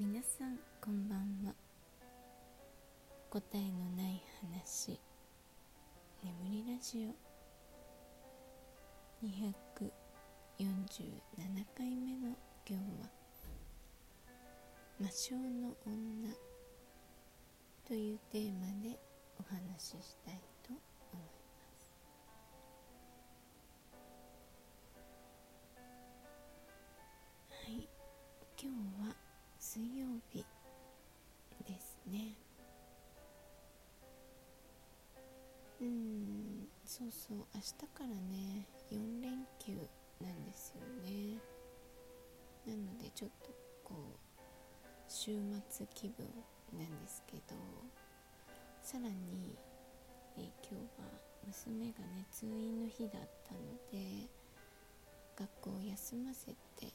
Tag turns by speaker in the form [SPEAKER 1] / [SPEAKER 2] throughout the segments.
[SPEAKER 1] 皆さんこんばんは。答えのない話。眠りラジオ。247回目の今日は「魔性の女」というテーマでお話ししたいと思います。水曜日ですね。うんそうそう。明日からね4連休なんですよね。なのでちょっとこう週末気分なんですけどさらに、え、今日は娘がね通院の日だったので学校を休ませて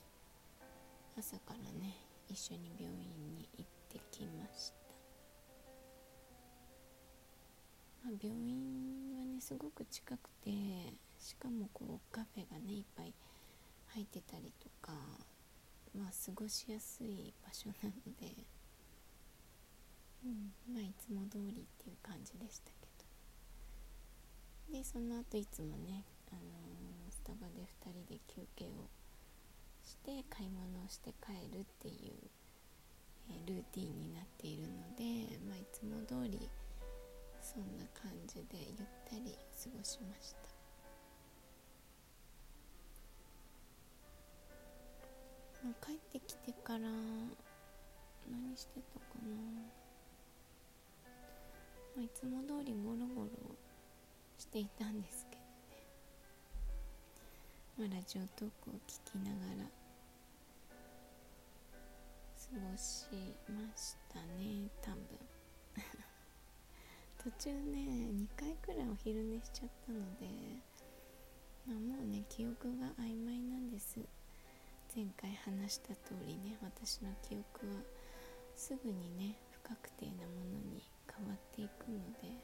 [SPEAKER 1] 朝からね一緒に病院に行ってきました、まあ、病院はねすごく近くてしかもこうカフェがねいっぱい入ってたりとかまあ過ごしやすい場所なのでうんまあいつも通りっていう感じでしたけど。でその後いつもね、あのー、スタバで2人で休憩をして買い物をして帰るっていう、えー、ルーティンになっているので、まあ、いつも通りそんな感じでゆったり過ごしました。まあ、帰ってきてから何してたかな、まあ、いつも通りゴロゴロしていたんですけどね、まあ、ラジオトークを聞きながら過ごしましたね多分。途中ね2回くらいお昼寝しちゃったので、まあ、もうね記憶が曖昧なんです。前回話した通りね私の記憶はすぐにね不確定なものに変わっていくので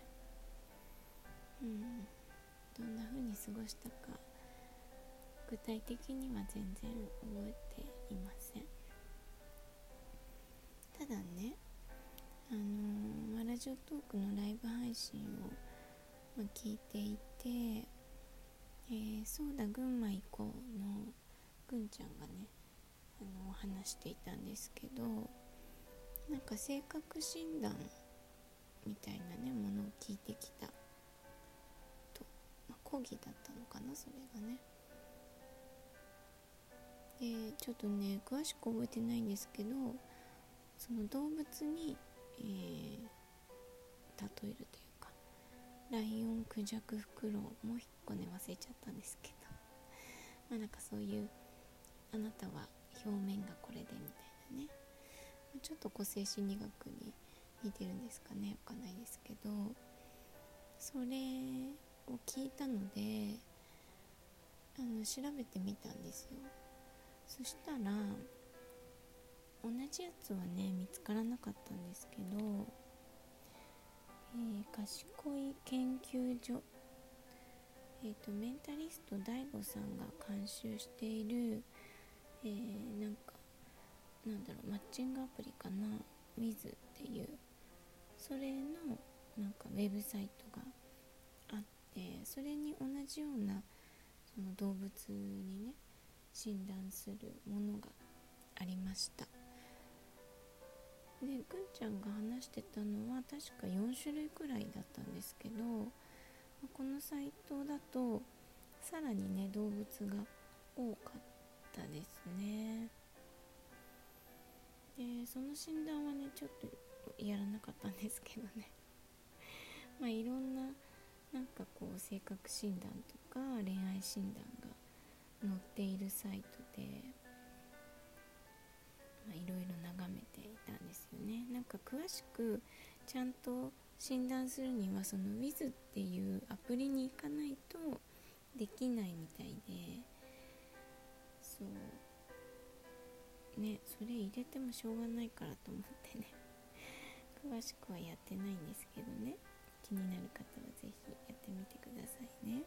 [SPEAKER 1] うんどんな風に過ごしたか具体的には全然覚えていません。ただねあのー、ラジオトークのライブ配信を、ま、聞いていて、えー、そうだ群馬行こうのぐんちゃんがねあの話していたんですけどなんか性格診断みたいなねものを聞いてきた。と、まあ、講義だったのかなそれがね。でちょっとね詳しく覚えてないんですけどその動物に、えー、例えるというかライオンクジャクフクロウもう一個ね忘れちゃったんですけど。まあなんかそういうあなたは表面がこれでみたいなね。ちょっと個性心理学に似てるんですかねわかんないですけど。それを聞いたのであの調べてみたんですよ。そしたら同じやつはね見つからなかったんですけど、えー、賢い研究所えーと、メンタリスト DAIGO さんが監修しているえー、なんかなんだろうマッチングアプリかな Wiz っていうそれのなんかウェブサイトがあってそれに同じようなその動物にね診断するものがありました。でぐんちゃんが話してたのは確か4種類くらいだったんですけどこのサイトだとさらにね動物が多かったですね。でその診断はねちょっとやらなかったんですけどね。まあいろんななんかこう性格診断とか恋愛診断が載っているサイトで、いろいろ眺めていたんですよね。なんか詳しくちゃんと診断するにはその Wiz っていうアプリに行かないとできないみたいで。そう。ねそれ入れてもしょうがないからと思ってね。詳しくはやってないんですけどね。気になる方は是非やってみてくださいね。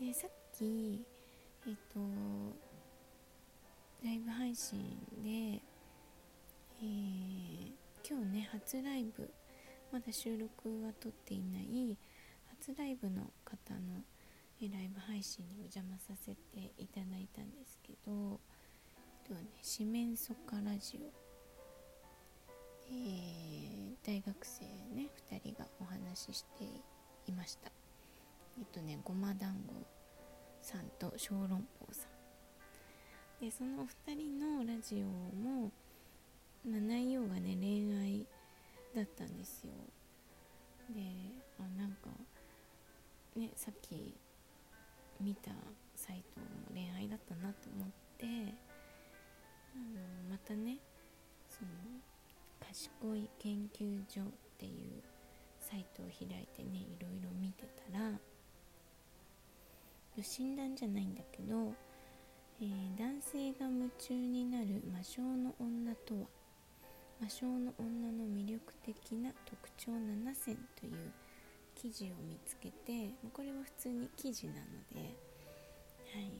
[SPEAKER 1] でさっきえっ、とライブ配信でえー、今日ね初ライブまだ収録は撮っていない初ライブの方のえライブ配信にお邪魔させていただいたんですけど、えっとね、四面楚歌ラジオ、えー、大学生ね2人がお話ししていました。えっとねごま団子さんと小籠包さん。でそのお二人のラジオも、まあ、内容がね恋愛だったんですよ。であなんかねさっき見たサイトも恋愛だったなと思ってあのまたねその賢い研究所っていうサイトを開いてねいろいろ見てたら診断じゃないんだけど、えー、男性が夢中になる魔性の女とは？魔性の女の魅力的な特徴7選という記事を見つけてこれは普通に記事なので、はい、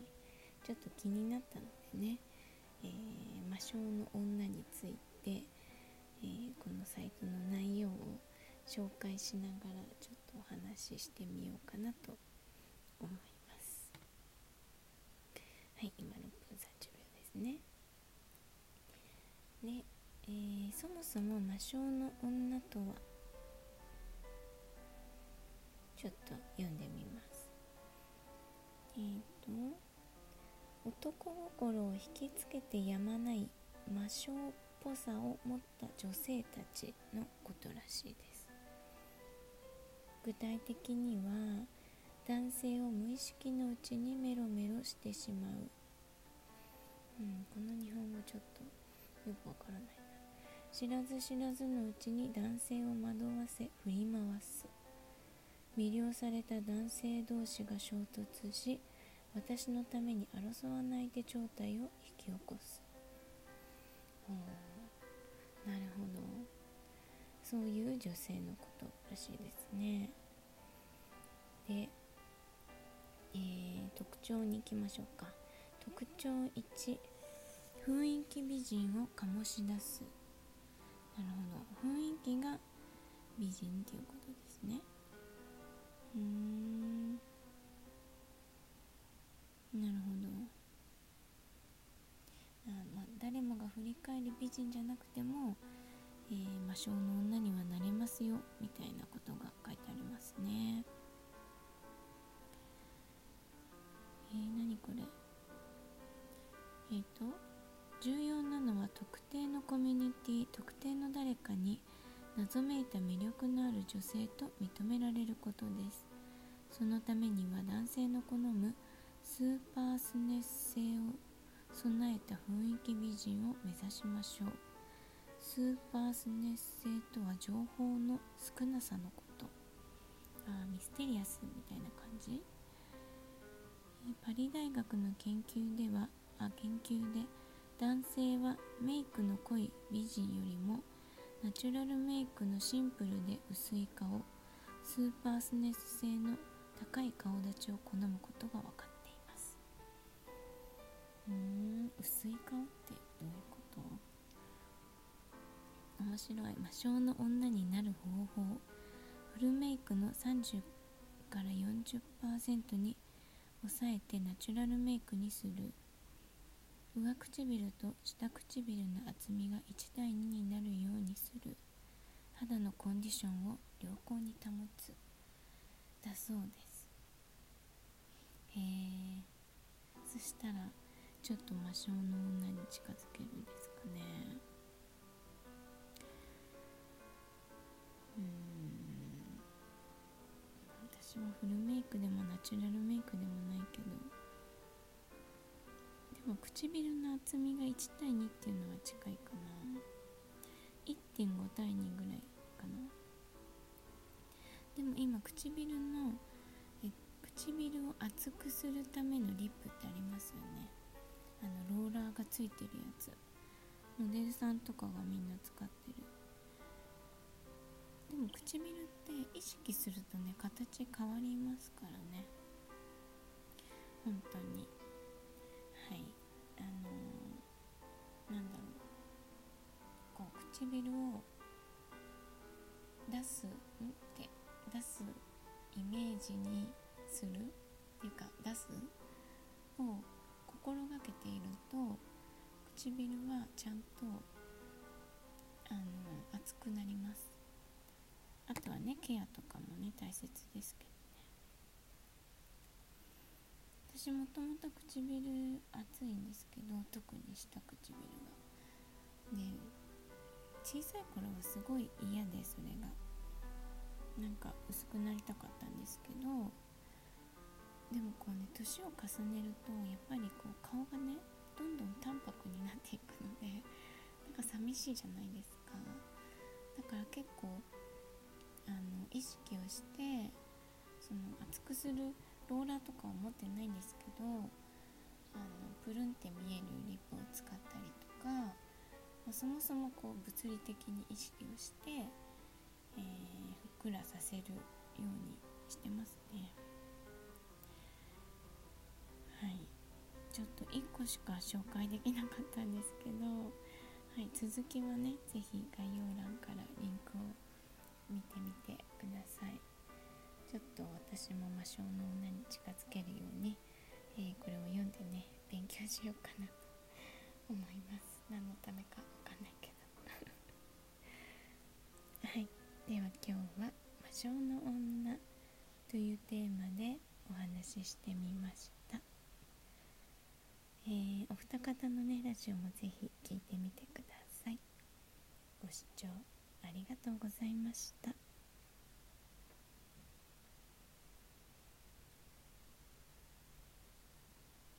[SPEAKER 1] ちょっと気になったのでね、えー、魔性の女について、えー、このサイトの内容を紹介しながらちょっとお話ししてみようかなと思います。はい、今6分30秒ですね。で、えー、そもそも魔性の女とはちょっと読んでみますえっ、ー、と男心を引きつけてやまない魔性っぽさを持った女性たちのことらしいです具体的には男性を無意識のうちにメロメロしてしまう、うん、この日本語ちょっとよくわからないな。知らず知らずのうちに男性を惑わせ振り回す。魅了された男性同士が衝突し私のために争わないで状態を引き起こす。なるほど。そういう女性のことらしいですね。で、えー、特徴に行きましょうか。特徴1雰囲気美人を醸し出す。なるほど。雰囲気が美人っていうことですね。うーん。なるほど。あ、まあ、誰もが振り返る美人じゃなくても、えー、魔性の女にはなれ女性と認められることです。そのためには男性の好むスーパースネス性を備えた雰囲気美人を目指しましょう。スーパースネス性とは情報の少なさのこと。あミステリアスみたいな感じ？パリ大学の研究ではあ研究で男性はメイクの濃い美人よりもナチュラルメイクのシンプルで薄い顔スーパースネス性の高い顔立ちを好むことが分かっています。うーん薄い顔ってどういうこと？面白い。魔性の女になる方法。フルメイクの30から40%に抑えてナチュラルメイクにする。上唇と下唇の厚みが1対2になるようにする。肌のコンディションを良好に保つ。だそうです。へえそしたらちょっと魔性の女に近づけるんですかね。うん。私はフルメイクでもナチュラルメイクでもないけど。でも唇の厚みが1対2っていうのは近いかな。1.5対2ぐらいかな。でも今唇のえ唇を厚くするためのリップってありますよね。あのローラーがついてるやつ。モデルさんとかがみんな使ってる。でも唇って意識するとね形変わりますからね。本当に。なんだろう。こう唇を出すんって出すイメージにするっていうか出すを心がけていると唇はちゃんとあの熱くなります。あとはねケアとかもね大切ですけどね。私もともと唇熱いんですけど特に下唇が。で小さい頃はすごい嫌でそれが。なんか薄くなりたかったんですけどでもこうね年を重ねるとやっぱりこう顔がねどんどん淡白になっていくのでなんか寂しいじゃないですか。だから結構あの意識をしてその厚くするローラーとかは持ってないんですけどあのプルンって見えるリップを使ったりとか、まあ、そもそもこう物理的に意識をして、えー、ふっくらさせるようにしてますね。はい。ちょっと1個しか紹介できなかったんですけど、はい、続きはね是非概要欄からリンクを見てみてください。ちょっと私も魔性の女に近づけるように、えー、これを読んでね勉強しようかな。と思います。何のためかわかんないけど。はい。では今日は「魔性の女」というテーマでお話ししてみました。えー、お二方のねラジオもぜひ聞いてみてください。ご視聴ありがとうございました。